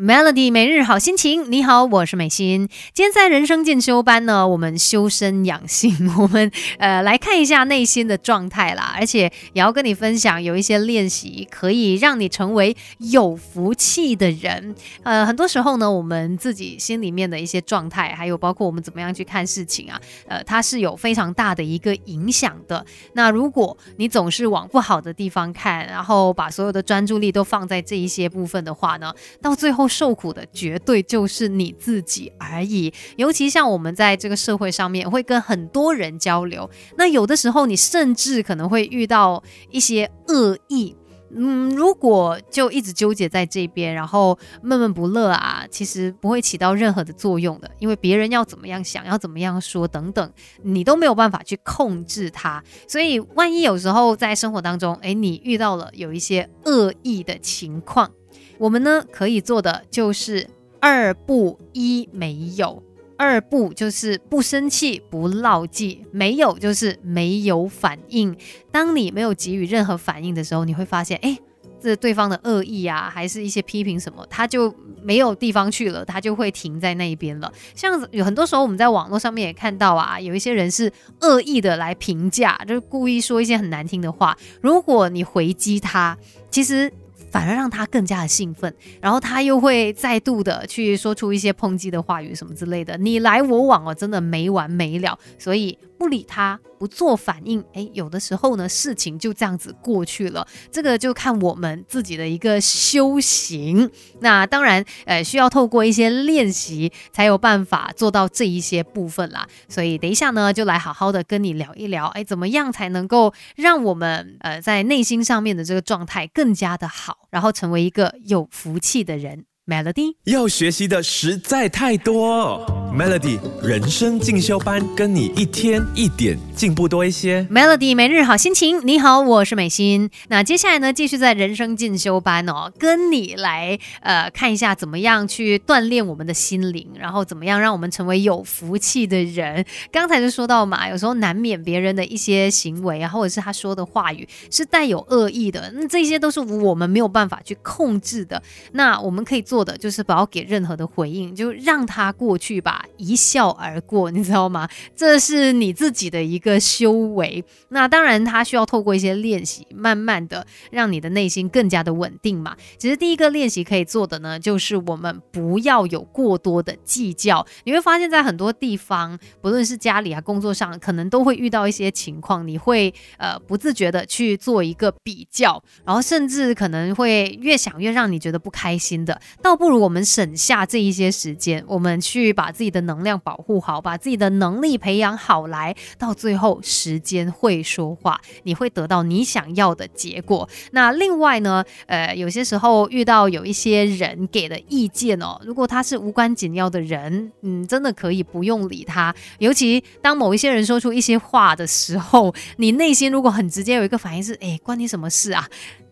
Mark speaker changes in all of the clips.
Speaker 1: Melody 每日好心情，你好，我是美心。今天在人生进修班呢，我们修身养性，我们呃来看一下内心的状态啦，而且也要跟你分享有一些练习，可以让你成为有福气的人。呃，很多时候呢，我们自己心里面的一些状态，还有包括我们怎么样去看事情啊，呃，它是有非常大的一个影响的。那如果你总是往不好的地方看，然后把所有的专注力都放在这一些部分的话呢，到最后。受苦的绝对就是你自己而已。尤其像我们在这个社会上面，会跟很多人交流，那有的时候你甚至可能会遇到一些恶意。嗯，如果就一直纠结在这边，然后闷闷不乐啊，其实不会起到任何的作用的。因为别人要怎么样想，要怎么样说等等，你都没有办法去控制他。所以，万一有时候在生活当中，诶，你遇到了有一些恶意的情况。我们呢可以做的就是二不一没有，二不就是不生气不闹记，没有就是没有反应。当你没有给予任何反应的时候，你会发现，哎，这对方的恶意啊，还是一些批评什么，他就没有地方去了，他就会停在那一边了。像有很多时候我们在网络上面也看到啊，有一些人是恶意的来评价，就是故意说一些很难听的话。如果你回击他，其实。反而让他更加的兴奋，然后他又会再度的去说出一些抨击的话语什么之类的，你来我往哦，真的没完没了，所以。不理他，不做反应，哎，有的时候呢，事情就这样子过去了。这个就看我们自己的一个修行。那当然，呃，需要透过一些练习，才有办法做到这一些部分啦。所以等一下呢，就来好好的跟你聊一聊，哎，怎么样才能够让我们呃在内心上面的这个状态更加的好，然后成为一个有福气的人。Melody
Speaker 2: 要学习的实在太多，Melody 人生进修班，跟你一天一点进步多一些。
Speaker 1: Melody 每日好心情，你好，我是美心。那接下来呢，继续在人生进修班哦，跟你来呃看一下怎么样去锻炼我们的心灵，然后怎么样让我们成为有福气的人。刚才就说到嘛，有时候难免别人的一些行为啊，或者是他说的话语是带有恶意的，那这些都是我们没有办法去控制的。那我们可以做。的就是不要给任何的回应，就让他过去吧，一笑而过，你知道吗？这是你自己的一个修为。那当然，他需要透过一些练习，慢慢的让你的内心更加的稳定嘛。其实第一个练习可以做的呢，就是我们不要有过多的计较。你会发现在很多地方，不论是家里啊、工作上，可能都会遇到一些情况，你会呃不自觉的去做一个比较，然后甚至可能会越想越让你觉得不开心的。倒不如我们省下这一些时间，我们去把自己的能量保护好，把自己的能力培养好来，到最后时间会说话，你会得到你想要的结果。那另外呢，呃，有些时候遇到有一些人给的意见哦，如果他是无关紧要的人，嗯，真的可以不用理他。尤其当某一些人说出一些话的时候，你内心如果很直接有一个反应是，哎，关你什么事啊？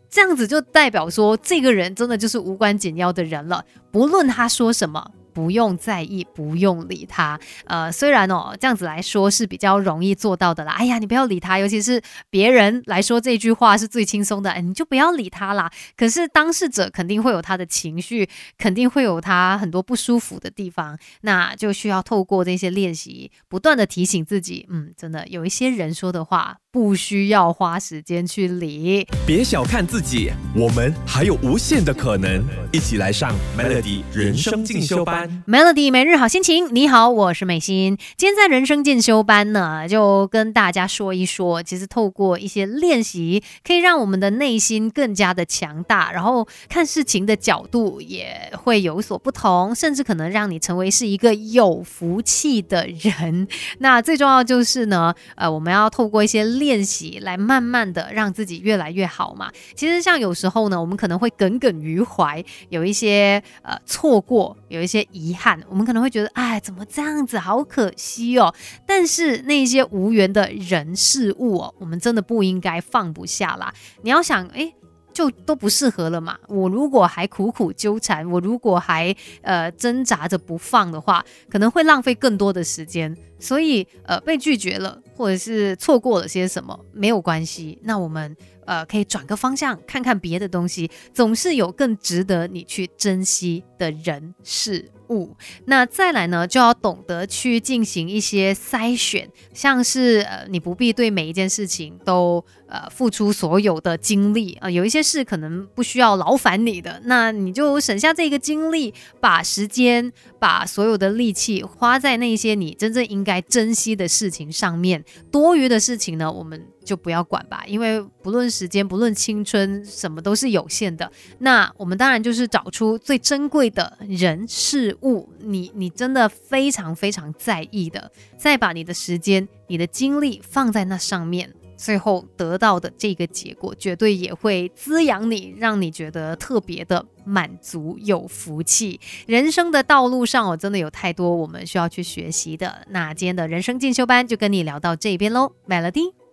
Speaker 1: 这样子就代表说，这个人真的就是无关紧要的人了，不论他说什么。不用在意，不用理他。呃，虽然哦，这样子来说是比较容易做到的啦。哎呀，你不要理他，尤其是别人来说这句话是最轻松的，哎，你就不要理他啦。可是当事者肯定会有他的情绪，肯定会有他很多不舒服的地方，那就需要透过这些练习，不断的提醒自己，嗯，真的有一些人说的话不需要花时间去理。
Speaker 2: 别小看自己，我们还有无限的可能。一起来上 Melody 人生进修班。
Speaker 1: Melody 每日好心情，你好，我是美心。今天在人生进修班呢，就跟大家说一说，其实透过一些练习，可以让我们的内心更加的强大，然后看事情的角度也会有所不同，甚至可能让你成为是一个有福气的人。那最重要就是呢，呃，我们要透过一些练练习来慢慢的让自己越来越好嘛。其实像有时候呢，我们可能会耿耿于怀，有一些呃错过，有一些。遗憾，我们可能会觉得，哎，怎么这样子，好可惜哦。但是那些无缘的人事物哦，我们真的不应该放不下啦。你要想，哎，就都不适合了嘛。我如果还苦苦纠缠，我如果还呃挣扎着不放的话，可能会浪费更多的时间。所以，呃，被拒绝了，或者是错过了些什么，没有关系。那我们。呃，可以转个方向，看看别的东西，总是有更值得你去珍惜的人事物。那再来呢，就要懂得去进行一些筛选，像是呃，你不必对每一件事情都呃付出所有的精力啊，有一些事可能不需要劳烦你的，那你就省下这个精力，把时间、把所有的力气花在那些你真正应该珍惜的事情上面，多余的事情呢，我们。就不要管吧，因为不论时间，不论青春，什么都是有限的。那我们当然就是找出最珍贵的人事物，你你真的非常非常在意的，再把你的时间、你的精力放在那上面，最后得到的这个结果，绝对也会滋养你，让你觉得特别的满足、有福气。人生的道路上，我真的有太多我们需要去学习的。那今天的人生进修班就跟你聊到这边喽，Melody。